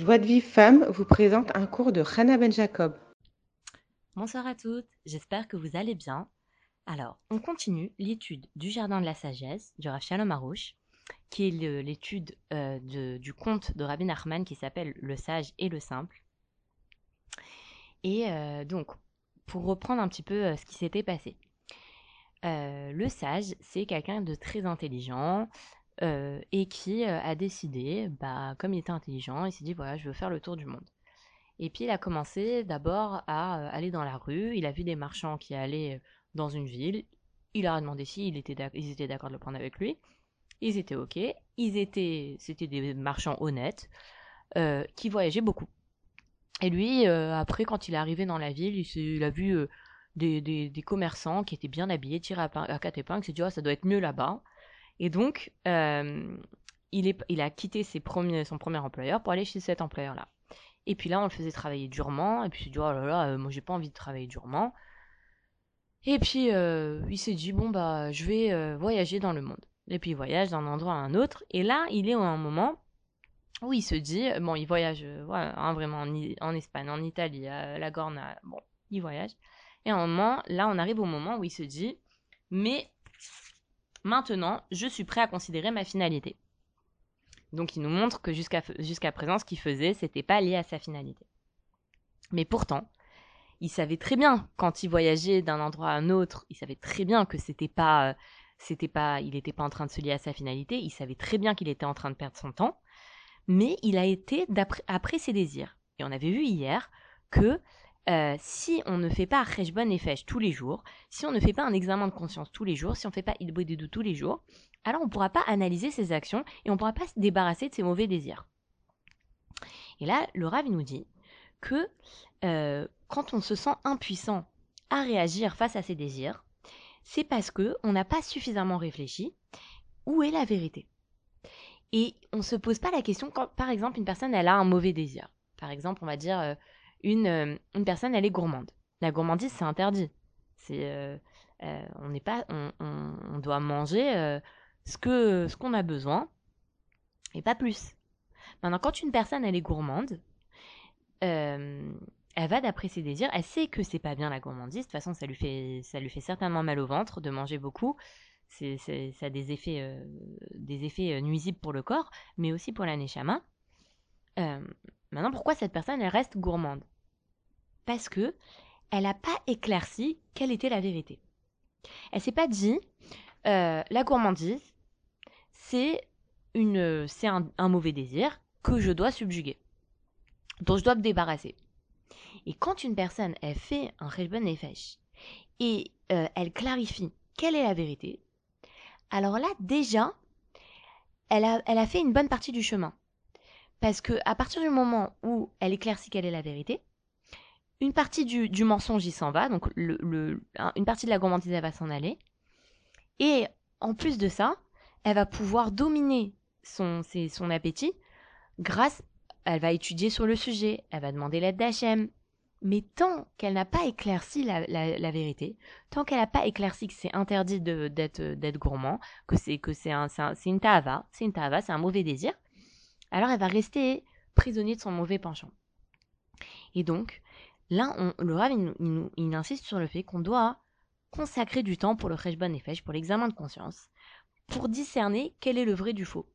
Joie de Vive Femme vous présente un cours de Hannah Ben Jacob. Bonsoir à toutes, j'espère que vous allez bien. Alors, on continue l'étude du Jardin de la Sagesse du Rav Shalom Arouche, qui est l'étude euh, du conte de Rabbi Nachman qui s'appelle Le Sage et le Simple. Et euh, donc, pour reprendre un petit peu euh, ce qui s'était passé. le sage, c'est quelqu'un de très intelligent, euh, et qui euh, a décidé, bah, comme il était intelligent, il s'est dit voilà, je veux faire le tour du monde. Et puis il a commencé d'abord à euh, aller dans la rue, il a vu des marchands qui allaient dans une ville, il leur a demandé si ils étaient d'accord de le prendre avec lui. Ils étaient ok, ils étaient, c'était des marchands honnêtes qui voyageaient beaucoup. Et lui, après, quand il est arrivé dans la ville, il, a vu des, commerçants qui étaient bien habillés, tirés à, à quatre épingles, il s'est dit oh, ça doit être mieux là-bas. Et donc, euh, il, a quitté son premier employeur pour aller chez cet employeur-là. Et puis là, on le faisait travailler durement. Et puis il s'est dit, oh là là, euh, moi j'ai pas envie de travailler durement. Et puis euh, il s'est dit, bon bah, je vais voyager dans le monde. Et puis il voyage d'un endroit à un autre. Et là, il est à un moment où il se dit, bon, il voyage hein, vraiment en, en, Espagne, en Italie, à la Gorna. Bon, il voyage. Et à un moment, là, on arrive au moment où il se dit, mais Maintenant, je suis prêt à considérer ma finalité. Donc il nous montre que jusqu'à présent, ce qu'il faisait, c'était pas lié à sa finalité. Mais pourtant, il savait très bien quand il voyageait d'un endroit à un autre, il savait très bien que c'était pas c'était pas il n'était pas en train de se lier à sa finalité, il savait très bien qu'il était en train de perdre son temps, mais il a été après ses désirs. Et on avait vu hier que euh, si on ne fait pas Rejbon et Fesh tous les jours, si on ne fait pas un examen de conscience tous les jours, si on ne fait pas Idbodedou tous les jours, alors on ne pourra pas analyser ses actions et on ne pourra pas se débarrasser de ses mauvais désirs. Et là, le Rav nous dit que euh, quand on se sent impuissant à réagir face à ses désirs, c'est parce que on n'a pas suffisamment réfléchi où est la vérité. Et on ne se pose pas la question quand, par exemple, une personne elle a un mauvais désir. Par exemple, on va dire euh, une, euh, une personne, elle est gourmande. La gourmandise, c'est interdit. C'est, euh, euh, on n'est pas, on, on, doit manger ce que, ce qu'on a besoin et pas plus. Maintenant, quand une personne, elle est gourmande, elle va d'après ses désirs. Elle sait que c'est pas bien la gourmandise. De toute façon, ça lui fait, ça lui fait certainement mal au ventre de manger beaucoup. C'est, ça a des effets, des effets nuisibles pour le corps, mais aussi pour la neshama. maintenant, pourquoi cette personne, elle reste gourmande? Parce que elle n'a pas éclairci quelle était la vérité. Elle s'est pas dit euh, la gourmandise, c'est une, c'est un, mauvais désir que je dois subjuguer, dont je dois me débarrasser. Et quand une personne elle fait un et nefesh et euh, elle clarifie quelle est la vérité, alors là déjà, elle a, elle a fait une bonne partie du chemin. Parce que à partir du moment où elle éclaircit quelle est la vérité, une partie du, mensonge, il s'en va, donc une partie de la gourmandise, elle va s'en aller. Et en plus de ça, elle va pouvoir dominer son, son appétit grâce, elle va étudier sur le sujet, elle va demander l'aide d'Hachem. Mais tant qu'elle n'a pas éclairci la, vérité, tant qu'elle n'a pas éclairci que c'est interdit d'être gourmand, que c'est que c'est un, une tava, c'est une tava, c'est un mauvais désir, alors elle va rester prisonnière de son mauvais penchant. Et donc, Là, le Rav, il, insiste sur le fait qu'on doit consacrer du temps pour le Cheshbon Nefesh, pour l'examen de conscience, pour discerner quel est le vrai du faux.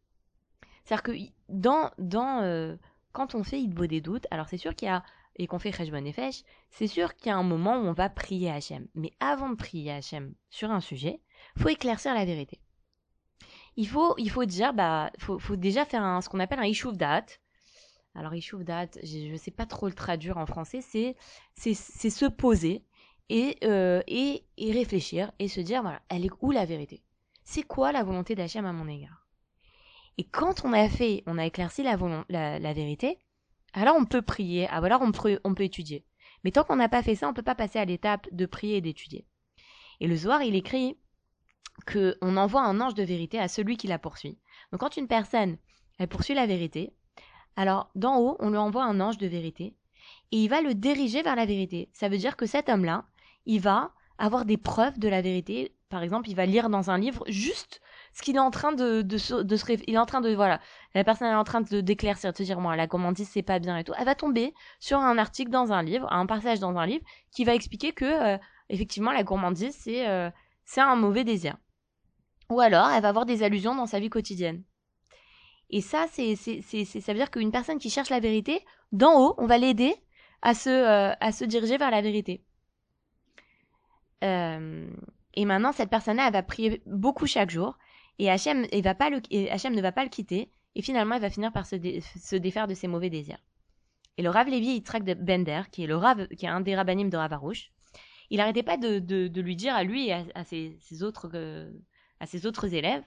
C'est-à-dire que dans, dans, euh, quand on fait Idbo des doutes, alors c'est sûr qu'il y a, et qu'on fait Cheshbon Nefesh, c'est sûr qu'il y a un moment où on va prier Hachem. Mais avant de prier Hachem sur un sujet, faut éclaircir la vérité. Il faut, bah, déjà faire un, ce qu'on appelle un Ishuv date alors date, je ne sais pas trop le traduire en français, c'est se poser euh, et, et, réfléchir et se dire, voilà, elle est où la vérité? C'est quoi la volonté d'Hachem à mon égard? Et quand on a fait, on a éclairci la, la, vérité, alors on peut prier, ah, alors on peut, on peut étudier. Mais tant qu'on n'a pas fait ça, on ne peut pas passer à l'étape de prier et d'étudier. Et le soir, il écrit qu'on envoie un ange de vérité à celui qui la poursuit. Donc quand une personne, elle poursuit la vérité, alors, d'en haut, on lui envoie un ange de vérité et il va le diriger vers la vérité. Ça veut dire que cet homme-là, il va avoir des preuves de la vérité. Par exemple, il va lire dans un livre juste ce qu'il est en train de, de, se, de se il est en train de voilà la personne est en train de d'éclaircir de dire moi la gourmandise c'est pas bien et tout elle va tomber sur un article dans un livre un passage dans un livre qui va expliquer que euh, effectivement la gourmandise c'est euh, c'est un mauvais désir ou alors elle va avoir des allusions dans sa vie quotidienne et ça c'est c'est c'est ça veut dire qu'une personne qui cherche la vérité d'en haut on va l'aider à se euh, à se diriger vers la vérité. Et maintenant cette personne là elle va prier beaucoup chaque jour. Et Hachem, va pas le, ne va pas le quitter, et finalement, il va finir par se, défaire de ses mauvais désirs. Et le Rav Lévi Yitzhak de Bender, qui est, le Rav, qui est un des rabbinim de Ravarouche, il n'arrêtait pas de, lui dire à lui et à, euh, à ses autres élèves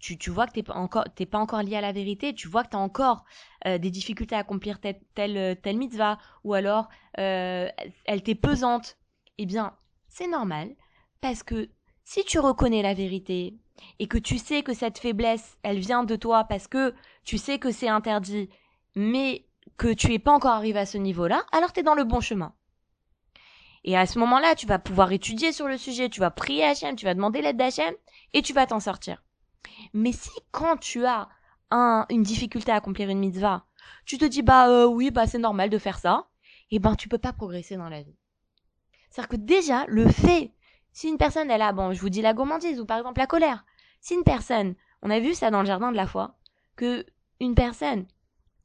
tu, tu, vois que tu n'es pas, encore, pas encore lié à la vérité, tu vois que tu as encore euh, des difficultés à accomplir telle, telle, telle mitzvah, ou alors euh, elle t'est pesante. Eh bien, c'est normal, parce que si tu reconnais la vérité et que tu sais que cette faiblesse, elle vient de toi parce que tu sais que c'est interdit, mais que tu n'es pas encore arrivé à ce niveau-là, alors tu es dans le bon chemin. Et à ce moment-là, tu vas pouvoir étudier sur le sujet, tu vas prier Hachem, tu vas demander l'aide d'Hachem, et tu vas t'en sortir. Mais si quand tu as une difficulté à accomplir une mitzvah, tu te dis bah euh, oui bah c'est normal de faire ça, et eh ben tu peux pas progresser dans la vie. C'est-à-dire que déjà le fait si une personne, elle a, bon, je vous dis la gourmandise ou par exemple la colère. Si une personne, on a vu ça dans le jardin de la foi, que une personne,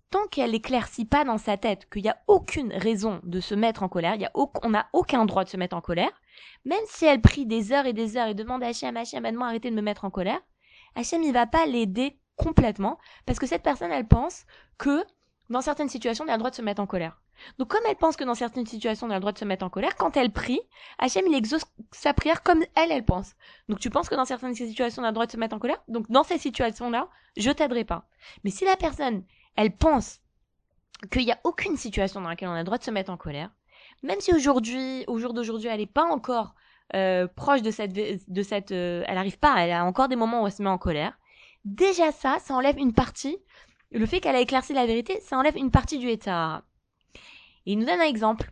tant qu'elle éclaircit pas dans sa tête qu'il n'y a aucune raison de se mettre en colère, il y a on n'a aucun droit de se mettre en colère, même si elle prie des heures et des heures et demande à Hachem, Hachem, aide-moi arrêter de me mettre en colère, Hachem, il va pas l'aider complètement, parce que cette personne, elle pense que dans certaines situations, elle a le droit de se mettre en colère. Donc comme elle pense que dans certaines situations, on a le droit de se mettre en colère, quand elle prie, Hachem, il exauce sa prière comme elle, elle pense. Donc tu penses que dans certaines situations, on a le droit de se mettre en colère? Donc dans ces situations-là, je t'aiderai pas. Mais si la personne, elle pense qu'il n'y a aucune situation dans laquelle on a le droit de se mettre en colère, même si aujourd'hui, au jour d'aujourd'hui, elle n'est pas encore euh, proche de cette, de cette, euh, elle n'arrive pas, elle a encore des moments où elle se met en colère. Déjà ça, ça enlève une partie. Le fait qu'elle a éclairci la vérité, ça enlève une partie du état il nous donne un exemple.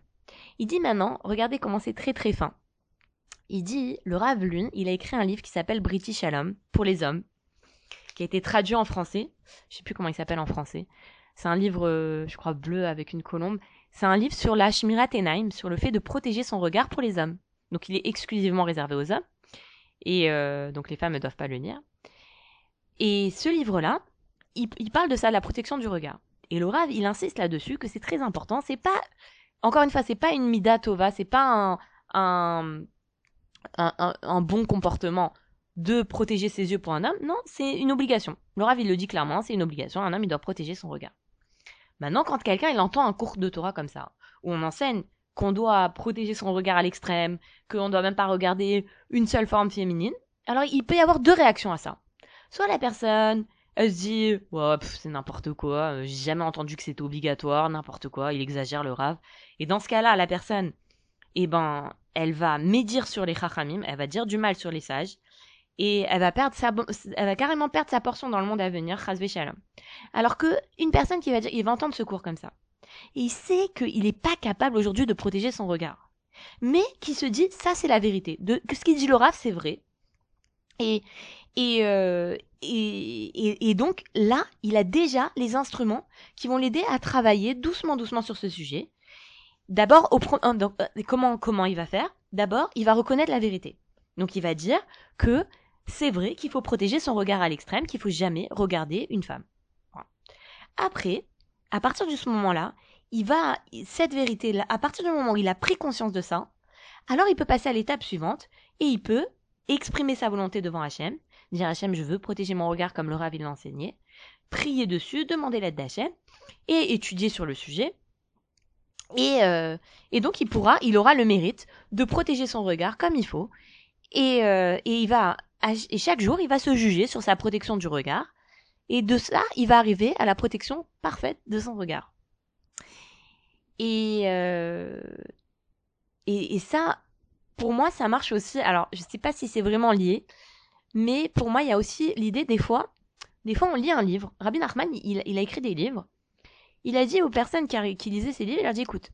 Il dit maintenant, regardez comment c'est très très fin. Il dit, le Rav Lune, il a écrit un livre qui s'appelle British Shalom, pour les hommes, qui a été traduit en français. Je sais plus comment il s'appelle en français. C'est un livre, euh, je crois, bleu avec une colombe. C'est un livre sur la Shmirat Enaim, sur le fait de protéger son regard pour les hommes. Donc il est exclusivement réservé aux hommes. Et euh, donc les femmes ne doivent pas le lire. Et ce livre-là, il, parle de ça, la protection du regard. Et Rav, il insiste là-dessus que c'est très important. C'est pas, encore une fois, c'est pas une mida tova, c'est pas un, un, bon comportement de protéger ses yeux pour un homme. Non, c'est une obligation. Rav, il le dit clairement, c'est une obligation. Un homme, il doit protéger son regard. Maintenant, quand quelqu'un, il entend un cours de Torah comme ça, où on enseigne qu'on doit protéger son regard à l'extrême, qu'on doit même pas regarder une seule forme féminine, alors il peut y avoir deux réactions à ça. Soit la personne, elle se dit, ouais, c'est n'importe quoi, j'ai jamais entendu que c'était obligatoire, n'importe quoi, il exagère le rave. Et dans ce cas-là, la personne, eh ben, elle va médire sur les chachamim, elle va dire du mal sur les sages, et elle va perdre sa, elle va carrément perdre sa portion dans le monde à venir, shalom. Alors que une personne qui va dire, il va entendre ce cours comme ça, il sait qu'il n'est pas capable aujourd'hui de protéger son regard, mais qui se dit, ça c'est la vérité, que ce qu'il dit rave c'est vrai, et euh, et, et, et, donc là, il a déjà les instruments qui vont l'aider à travailler doucement, doucement sur ce sujet. D'abord, donc, euh, comment, comment il va faire? D'abord, il va reconnaître la vérité. Donc il va dire que c'est vrai qu'il faut protéger son regard à l'extrême, qu'il faut jamais regarder une femme. Après, à partir de ce moment-là, il va cette vérité-là, à partir du moment où il a pris conscience de ça, alors il peut passer à l'étape suivante et il peut exprimer sa volonté devant Hachem dire Hachem, je veux protéger mon regard comme le Rav l'a enseigné, prier dessus, demander l'aide d'Hachem, et étudier sur le sujet. Et, euh, et, donc il pourra, il aura le mérite de protéger son regard comme il faut. Et, euh, et il va, et chaque jour, il va se juger sur sa protection du regard. Et de ça, il va arriver à la protection parfaite de son regard. Et, euh, et, et ça, pour moi, ça marche aussi. Alors, je sais pas si c'est vraiment lié, mais pour moi, il y a aussi l'idée, des fois, des fois, on lit un livre. Rabbi Nachman, il, a écrit des livres. Il a dit aux personnes qui, lisaient ces livres, il leur dit, écoute,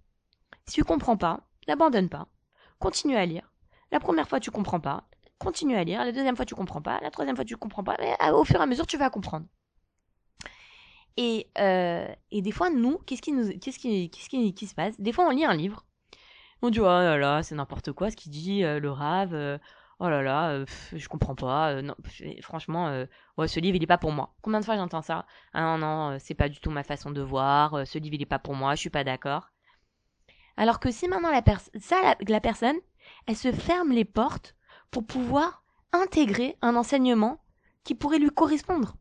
si tu comprends pas, n'abandonne pas. Continue à lire. La première fois, tu comprends pas. continue à lire. La deuxième fois, tu comprends pas. La troisième fois, tu comprends pas. Mais au fur et à mesure, tu vas comprendre. Et, euh, et des fois, nous, qu'est-ce qui, nous, qu'est-ce qui, qu'est-ce qui, se passe? Des fois, on lit un livre. On dit, oh là là, c'est n'importe quoi ce qu'il dit, euh, le rave. euh, oh là là, je comprends pas. non, franchement, ouais, ce livre, il est pas pour moi. Combien de fois j'entends ça? Ah non, non, c'est pas du tout ma façon de voir. ce livre, il est pas pour moi. Je suis pas d'accord. Alors que si maintenant la, la personne, elle se ferme les portes pour pouvoir intégrer un enseignement qui pourrait lui correspondre.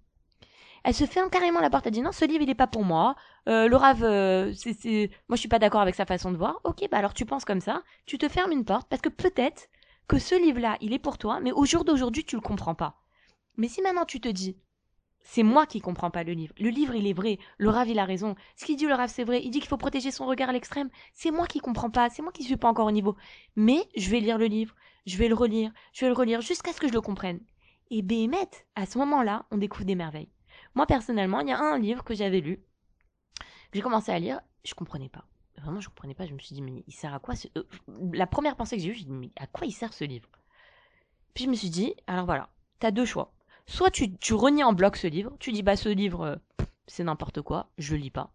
Elle se ferme carrément la porte. Elle dit non, ce livre il est pas pour moi. Euh, le rave, euh, c'est, c'est, moi je suis pas d'accord avec sa façon de voir. Ok, bah alors tu penses comme ça. Tu te fermes une porte parce que peut-être que ce livre-là il est pour toi, mais au jour d'aujourd'hui tu le comprends pas. Mais si maintenant tu te dis c'est moi qui comprends pas le livre. Le livre, il est vrai. Le rave, il a raison. Ce qu'il dit, le rave, c'est vrai. Il dit qu'il faut protéger son regard à l'extrême. C'est moi qui comprends pas. C'est moi qui suis pas encore au niveau. Mais je vais lire le livre. Je vais le relire. Je vais le relire jusqu'à ce que je le comprenne. Et Béhémet, à ce moment-là, on découvre des merveilles. Moi, personnellement, il y a un livre que j'avais lu. que J'ai commencé à lire. Je comprenais pas. Vraiment, je comprenais pas. Je me suis dit, mais il sert à quoi euh, La première pensée que j'ai eue, j'ai dit, mais à quoi il sert ce livre? Puis je me suis dit, alors voilà, t'as deux choix soit tu, tu renies en bloc ce livre, tu dis bah ce livre euh, c'est n'importe quoi, je le lis pas.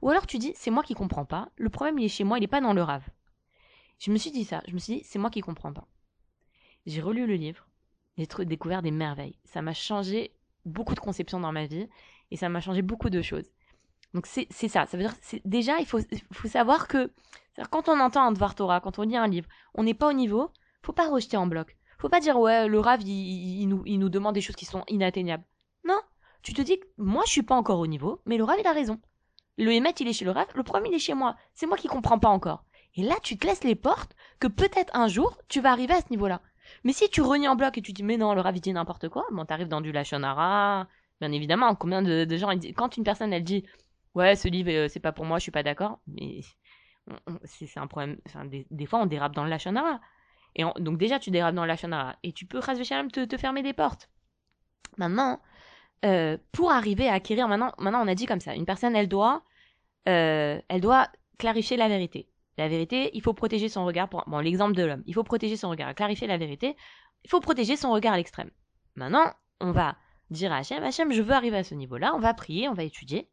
Ou alors tu dis c'est moi qui comprends pas, le problème il est chez moi, il est pas dans le rave. Je me suis dit ça, je me suis dit c'est moi qui comprends pas. J'ai relu le livre, j'ai découvert des merveilles. Ça m'a changé beaucoup de conceptions dans ma vie et ça m'a changé beaucoup de choses. Donc c'est ça, ça veut dire déjà il faut faut savoir que quand on entend un Dvar Torah, quand on lit un livre, on n'est pas au niveau, faut pas rejeter en bloc. Faut pas dire ouais le rave il, nous, il nous demande des choses qui sont inatteignables. Non, tu te dis que moi je suis pas encore au niveau, mais le rave il a raison. Le Hémet il est chez le rave, le premier il est chez moi. C'est moi qui comprends pas encore. Et là tu te laisses les portes que peut-être un jour tu vas arriver à ce niveau-là. Mais si tu renies en bloc et tu dis mais non le dit n'importe quoi, bon t'arrives dans du lachonara. Bien évidemment, combien de, gens quand une personne elle dit ouais ce livre euh, c'est pas pour moi, je suis pas d'accord, mais c'est un problème. Des, fois on dérape dans le lachonara. Et donc déjà, tu dérapes dans la shonara. Et tu peux, Ras Veshalom, te, te fermer des portes. Maintenant, euh, pour arriver à acquérir, maintenant, maintenant on a dit comme ça, une personne, elle doit, euh, elle doit clarifier la vérité. La vérité, il faut protéger son regard. Pour, bon, l'exemple de l'homme, il faut protéger son regard. Clarifier la vérité, il faut protéger son regard à l'extrême. Maintenant, on va dire à Hachem, Hachem, je veux arriver à ce niveau-là, on va prier, on va étudier.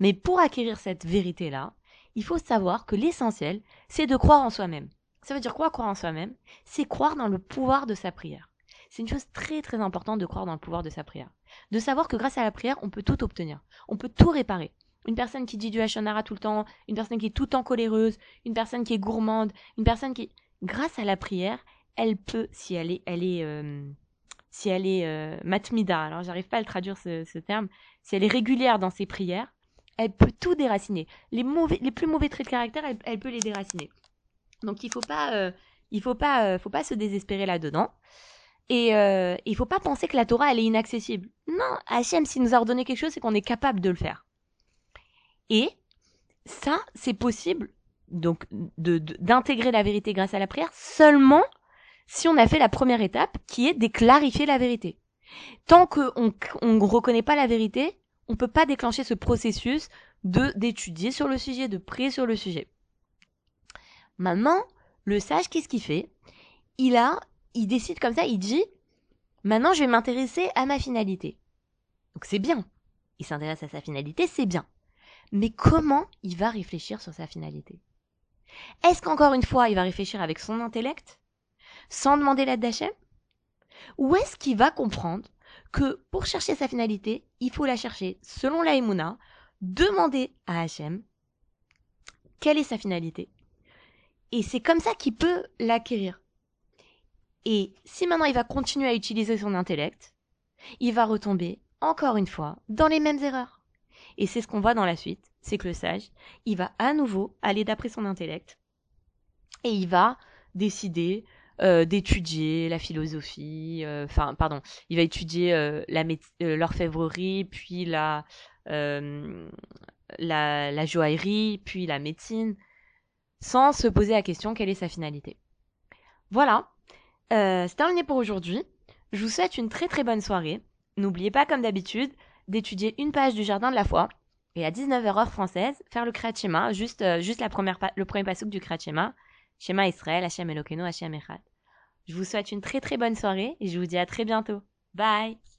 Mais pour acquérir cette vérité-là, il faut savoir que l'essentiel, c'est de croire en soi-même. Ça veut dire quoi croire en soi-même? C'est croire dans le pouvoir de sa prière. C'est une chose très très importante de croire dans le pouvoir de sa prière. De savoir que grâce à la prière, on peut tout obtenir. On peut tout réparer. Une personne qui dit du Hashonara tout le temps, une personne qui est tout le temps coléreuse, une personne qui est gourmande, une personne qui... Grâce à la prière, elle peut, si elle est... Elle est euh, si elle est euh, matmida, alors j'arrive pas à le traduire ce, ce terme, si elle est régulière dans ses prières, elle peut tout déraciner. Les, mauvais, les plus mauvais traits de caractère, elle, elle peut les déraciner. Donc il faut pas, euh, il faut pas, euh, faut pas se désespérer là-dedans. Et euh, il faut pas penser que la Torah elle est inaccessible. Non, Hachem s'il nous a ordonné quelque chose, c'est qu'on est capable de le faire. Et ça, c'est possible donc d'intégrer la vérité grâce à la prière seulement si on a fait la première étape qui est de clarifier la vérité. Tant qu'on on reconnaît pas la vérité, on peut pas déclencher ce processus de d'étudier sur le sujet, de prier sur le sujet. Maintenant, le sage, qu'est-ce qu'il fait? Il a, il décide comme ça, il dit, maintenant je vais m'intéresser à ma finalité. Donc c'est bien. Il s'intéresse à sa finalité, c'est bien. Mais comment il va réfléchir sur sa finalité? Est-ce qu'encore une fois, il va réfléchir avec son intellect, sans demander l'aide d'Hachem? Ou est-ce qu'il va comprendre que pour chercher sa finalité, il faut la chercher selon la Emouna, demander à Hachem quelle est sa finalité? Et c'est comme ça qu'il peut l'acquérir. Et si maintenant il va continuer à utiliser son intellect, il va retomber, encore une fois, dans les mêmes erreurs. Et c'est ce qu'on voit dans la suite, c'est que le sage, il va à nouveau aller d'après son intellect, et il va décider euh, d'étudier la philosophie, euh, enfin, pardon, il va étudier euh, l'orfèvrerie, puis la, la, la joaillerie, puis la médecine, sans se poser la question quelle est sa finalité. Voilà, c'est terminé pour aujourd'hui. Je vous souhaite une très très bonne soirée. N'oubliez pas, comme d'habitude, d'étudier une page du Jardin de la Foi et à 19h heure française, faire le Kriyat Shema, juste, euh, juste la première le premier passouk du Kriyat Shema, Shema Israël, Hashem Elokeinu, Hashem Echad. Je vous souhaite une très très bonne soirée et je vous dis à très bientôt. Bye